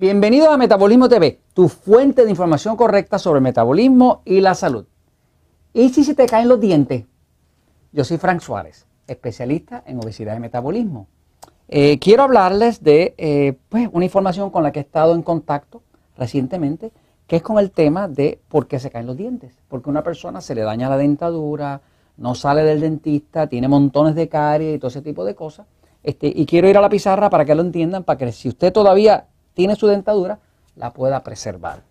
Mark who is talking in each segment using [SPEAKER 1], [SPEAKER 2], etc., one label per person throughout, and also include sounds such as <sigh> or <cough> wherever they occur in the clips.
[SPEAKER 1] Bienvenidos a Metabolismo TV, tu fuente de información correcta sobre metabolismo y la salud. ¿Y si se te caen los dientes? Yo soy Frank Suárez, especialista en obesidad y metabolismo. Eh, quiero hablarles de eh, pues, una información con la que he estado en contacto recientemente, que es con el tema de por qué se caen los dientes. Porque a una persona se le daña la dentadura, no sale del dentista, tiene montones de caries y todo ese tipo de cosas. Este, y quiero ir a la pizarra para que lo entiendan, para que si usted todavía tiene su dentadura, la pueda preservar.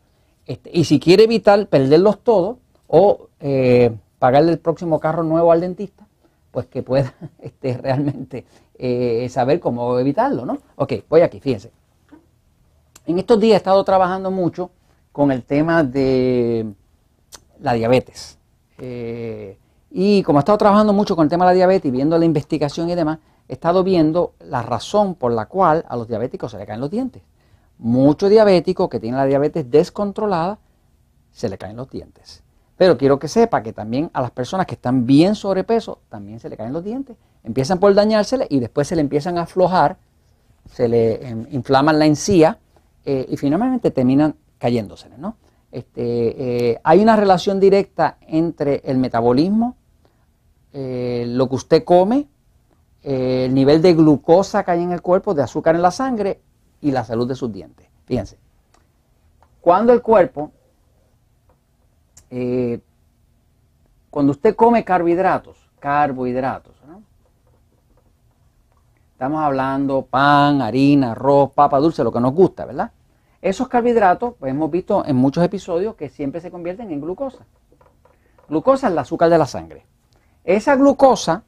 [SPEAKER 1] Este, y si quiere evitar perderlos todos o eh, pagarle el próximo carro nuevo al dentista, pues que pueda <laughs> este, realmente eh, saber cómo evitarlo, ¿no? Ok, voy aquí, fíjense. En estos días he estado trabajando mucho con el tema de la diabetes. Eh, y como he estado trabajando mucho con el tema de la diabetes y viendo la investigación y demás, he estado viendo la razón por la cual a los diabéticos se le caen los dientes. Muchos diabéticos que tienen la diabetes descontrolada, se le caen los dientes. Pero quiero que sepa que también a las personas que están bien sobrepeso, también se le caen los dientes. Empiezan por dañársele y después se le empiezan a aflojar, se le em, inflaman la encía eh, y finalmente terminan cayéndosele, ¿no? Este, eh, hay una relación directa entre el metabolismo, eh, lo que usted come, el nivel de glucosa que hay en el cuerpo, de azúcar en la sangre y la salud de sus dientes. Fíjense, cuando el cuerpo, eh, cuando usted come carbohidratos, carbohidratos, ¿no? estamos hablando pan, harina, arroz, papa dulce, lo que nos gusta, ¿verdad? Esos carbohidratos, pues hemos visto en muchos episodios que siempre se convierten en glucosa. Glucosa es el azúcar de la sangre. Esa glucosa,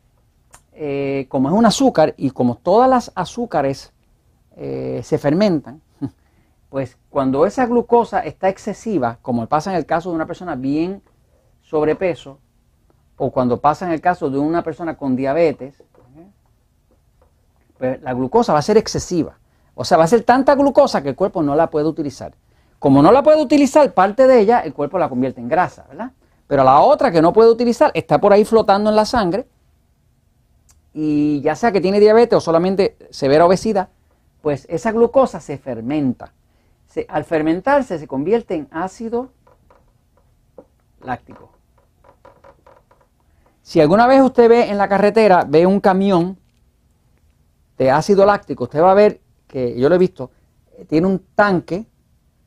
[SPEAKER 1] eh, como es un azúcar y como todas las azúcares eh, se fermentan, <laughs> pues cuando esa glucosa está excesiva, como pasa en el caso de una persona bien sobrepeso, o cuando pasa en el caso de una persona con diabetes, pues la glucosa va a ser excesiva. O sea, va a ser tanta glucosa que el cuerpo no la puede utilizar. Como no la puede utilizar, parte de ella, el cuerpo la convierte en grasa, ¿verdad? Pero la otra que no puede utilizar está por ahí flotando en la sangre y ya sea que tiene diabetes o solamente severa obesidad, pues esa glucosa se fermenta. al fermentarse se convierte en ácido láctico. Si alguna vez usted ve en la carretera, ve un camión de ácido láctico, usted va a ver que, yo lo he visto, tiene un tanque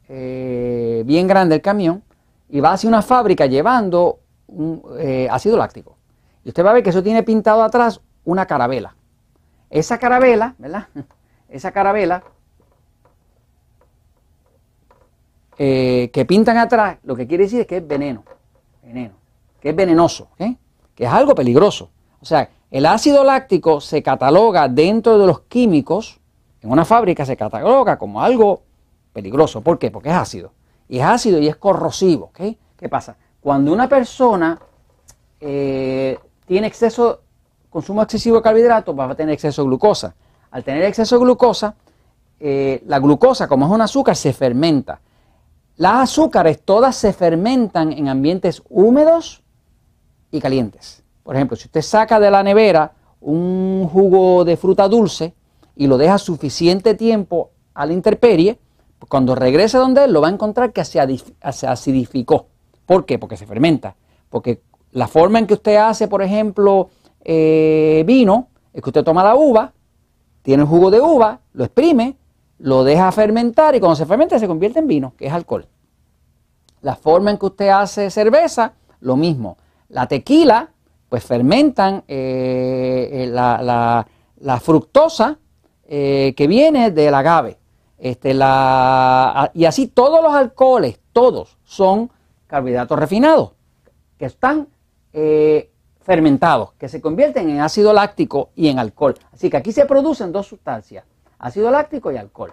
[SPEAKER 1] eh, bien grande el camión y va hacia una fábrica llevando eh, ácido láctico. Y usted va a ver que eso tiene pintado atrás una carabela. Esa carabela, ¿verdad? <laughs> esa carabela eh, que pintan atrás, lo que quiere decir es que es veneno, veneno, que es venenoso, que es algo peligroso. O sea, el ácido láctico se cataloga dentro de los químicos, en una fábrica se cataloga como algo peligroso. ¿Por qué? Porque es ácido. Y es ácido y es corrosivo. ¿Qué pasa? Cuando una persona eh, tiene exceso, consumo excesivo de carbohidratos, va a tener exceso de glucosa. Al tener exceso de glucosa, eh, la glucosa, como es un azúcar, se fermenta. Las azúcares todas se fermentan en ambientes húmedos y calientes. Por ejemplo, si usted saca de la nevera un jugo de fruta dulce y lo deja suficiente tiempo a la intemperie, cuando regrese donde él lo va a encontrar que se, acidificó. ¿Por qué? Porque se fermenta. Porque la forma en que usted hace, por ejemplo, eh, vino, es que usted toma la uva, tiene el jugo de uva, lo exprime, lo deja fermentar y cuando se fermenta se convierte en vino, que es alcohol. La forma en que usted hace cerveza, lo mismo. La tequila, pues fermentan eh, eh, la, fructosa eh, que viene del agave. Este, la, y así todos los alcoholes, todos son carbohidratos refinados, que están fermentados, que se convierten en ácido láctico y en alcohol. Así que aquí se producen dos sustancias, ácido láctico y alcohol.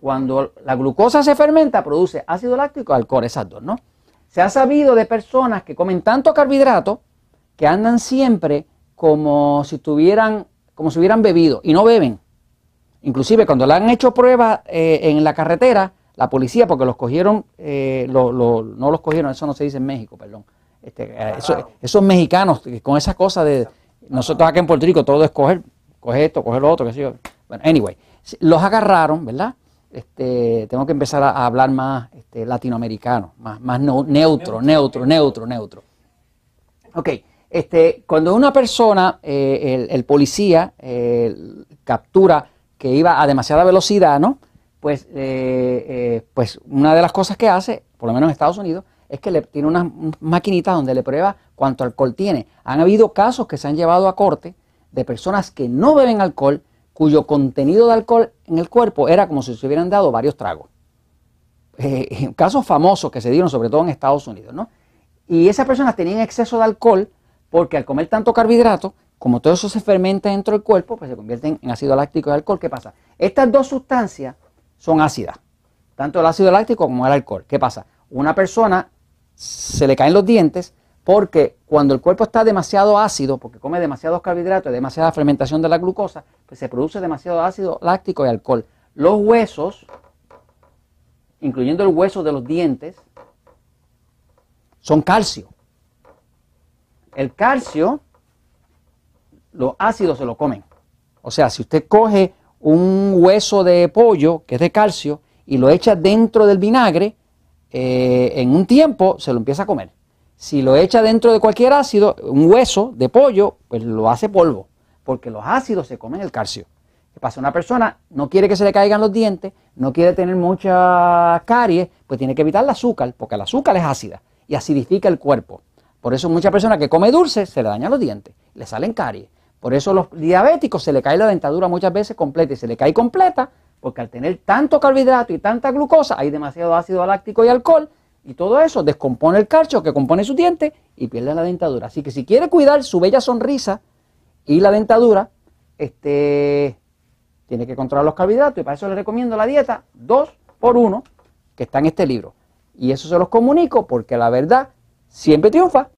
[SPEAKER 1] Cuando la glucosa se fermenta, produce ácido láctico y alcohol, esas dos, ¿no? Se ha sabido de personas que comen tanto carbohidrato que andan siempre como si tuvieran, como si hubieran bebido y no beben. Inclusive cuando le han hecho pruebas eh, en la carretera, la policía, porque los cogieron, eh, no los cogieron, eso no se dice en México, perdón, este, eh, esos mexicanos con esa cosa de nosotros acá en Puerto Rico todo es coger, coger esto, coger lo otro, qué sé yo. Bueno, anyway, los agarraron, ¿verdad? este, tengo que empezar a, hablar más este, latinoamericano, más, más neutro, neutro, neutro, neutro. Ok, este, cuando una persona, eh, el, policía, eh, captura que iba a demasiada velocidad, ¿no? Pues, eh, pues una de las cosas que hace, por lo menos en Estados Unidos, es que le tiene unas maquinitas donde le prueba cuánto alcohol tiene. Han habido casos que se han llevado a corte de personas que no beben alcohol, cuyo contenido de alcohol en el cuerpo era como si se hubieran dado varios tragos. <laughs> casos famosos que se dieron sobre todo en Estados Unidos, ¿no? Y esas personas tenían exceso de alcohol porque al comer tanto carbohidrato, como todo eso se fermenta dentro del cuerpo, pues se convierten en ácido láctico y alcohol. ¿Qué pasa? Estas dos sustancias son ácidas, tanto el ácido láctico como el alcohol. ¿Qué pasa? Una persona se le caen los dientes porque cuando el cuerpo está demasiado ácido, porque come demasiados carbohidratos, demasiada fermentación de la glucosa, pues se produce demasiado ácido láctico y alcohol. Los huesos, incluyendo el hueso de los dientes, son calcio. El calcio, los ácidos se lo comen. O sea, si usted coge un hueso de pollo que es de calcio y lo echa dentro del vinagre, eh, en un tiempo se lo empieza a comer. Si lo echa dentro de cualquier ácido, un hueso de pollo, pues lo hace polvo, porque los ácidos se comen el calcio. ¿Qué pasa? Una persona no quiere que se le caigan los dientes, no quiere tener mucha caries, pues tiene que evitar el azúcar, porque el azúcar es ácida y acidifica el cuerpo. Por eso mucha persona que come dulce se le dañan los dientes, le salen caries. Por eso los diabéticos se le cae la dentadura muchas veces completa y se le cae completa porque al tener tanto carbohidrato y tanta glucosa hay demasiado ácido láctico y alcohol y todo eso descompone el calcio que compone su diente y pierde la dentadura. Así que si quiere cuidar su bella sonrisa y la dentadura, este, tiene que controlar los carbohidratos y para eso le recomiendo la dieta 2 por 1 que está en este libro. Y eso se los comunico porque la verdad siempre triunfa.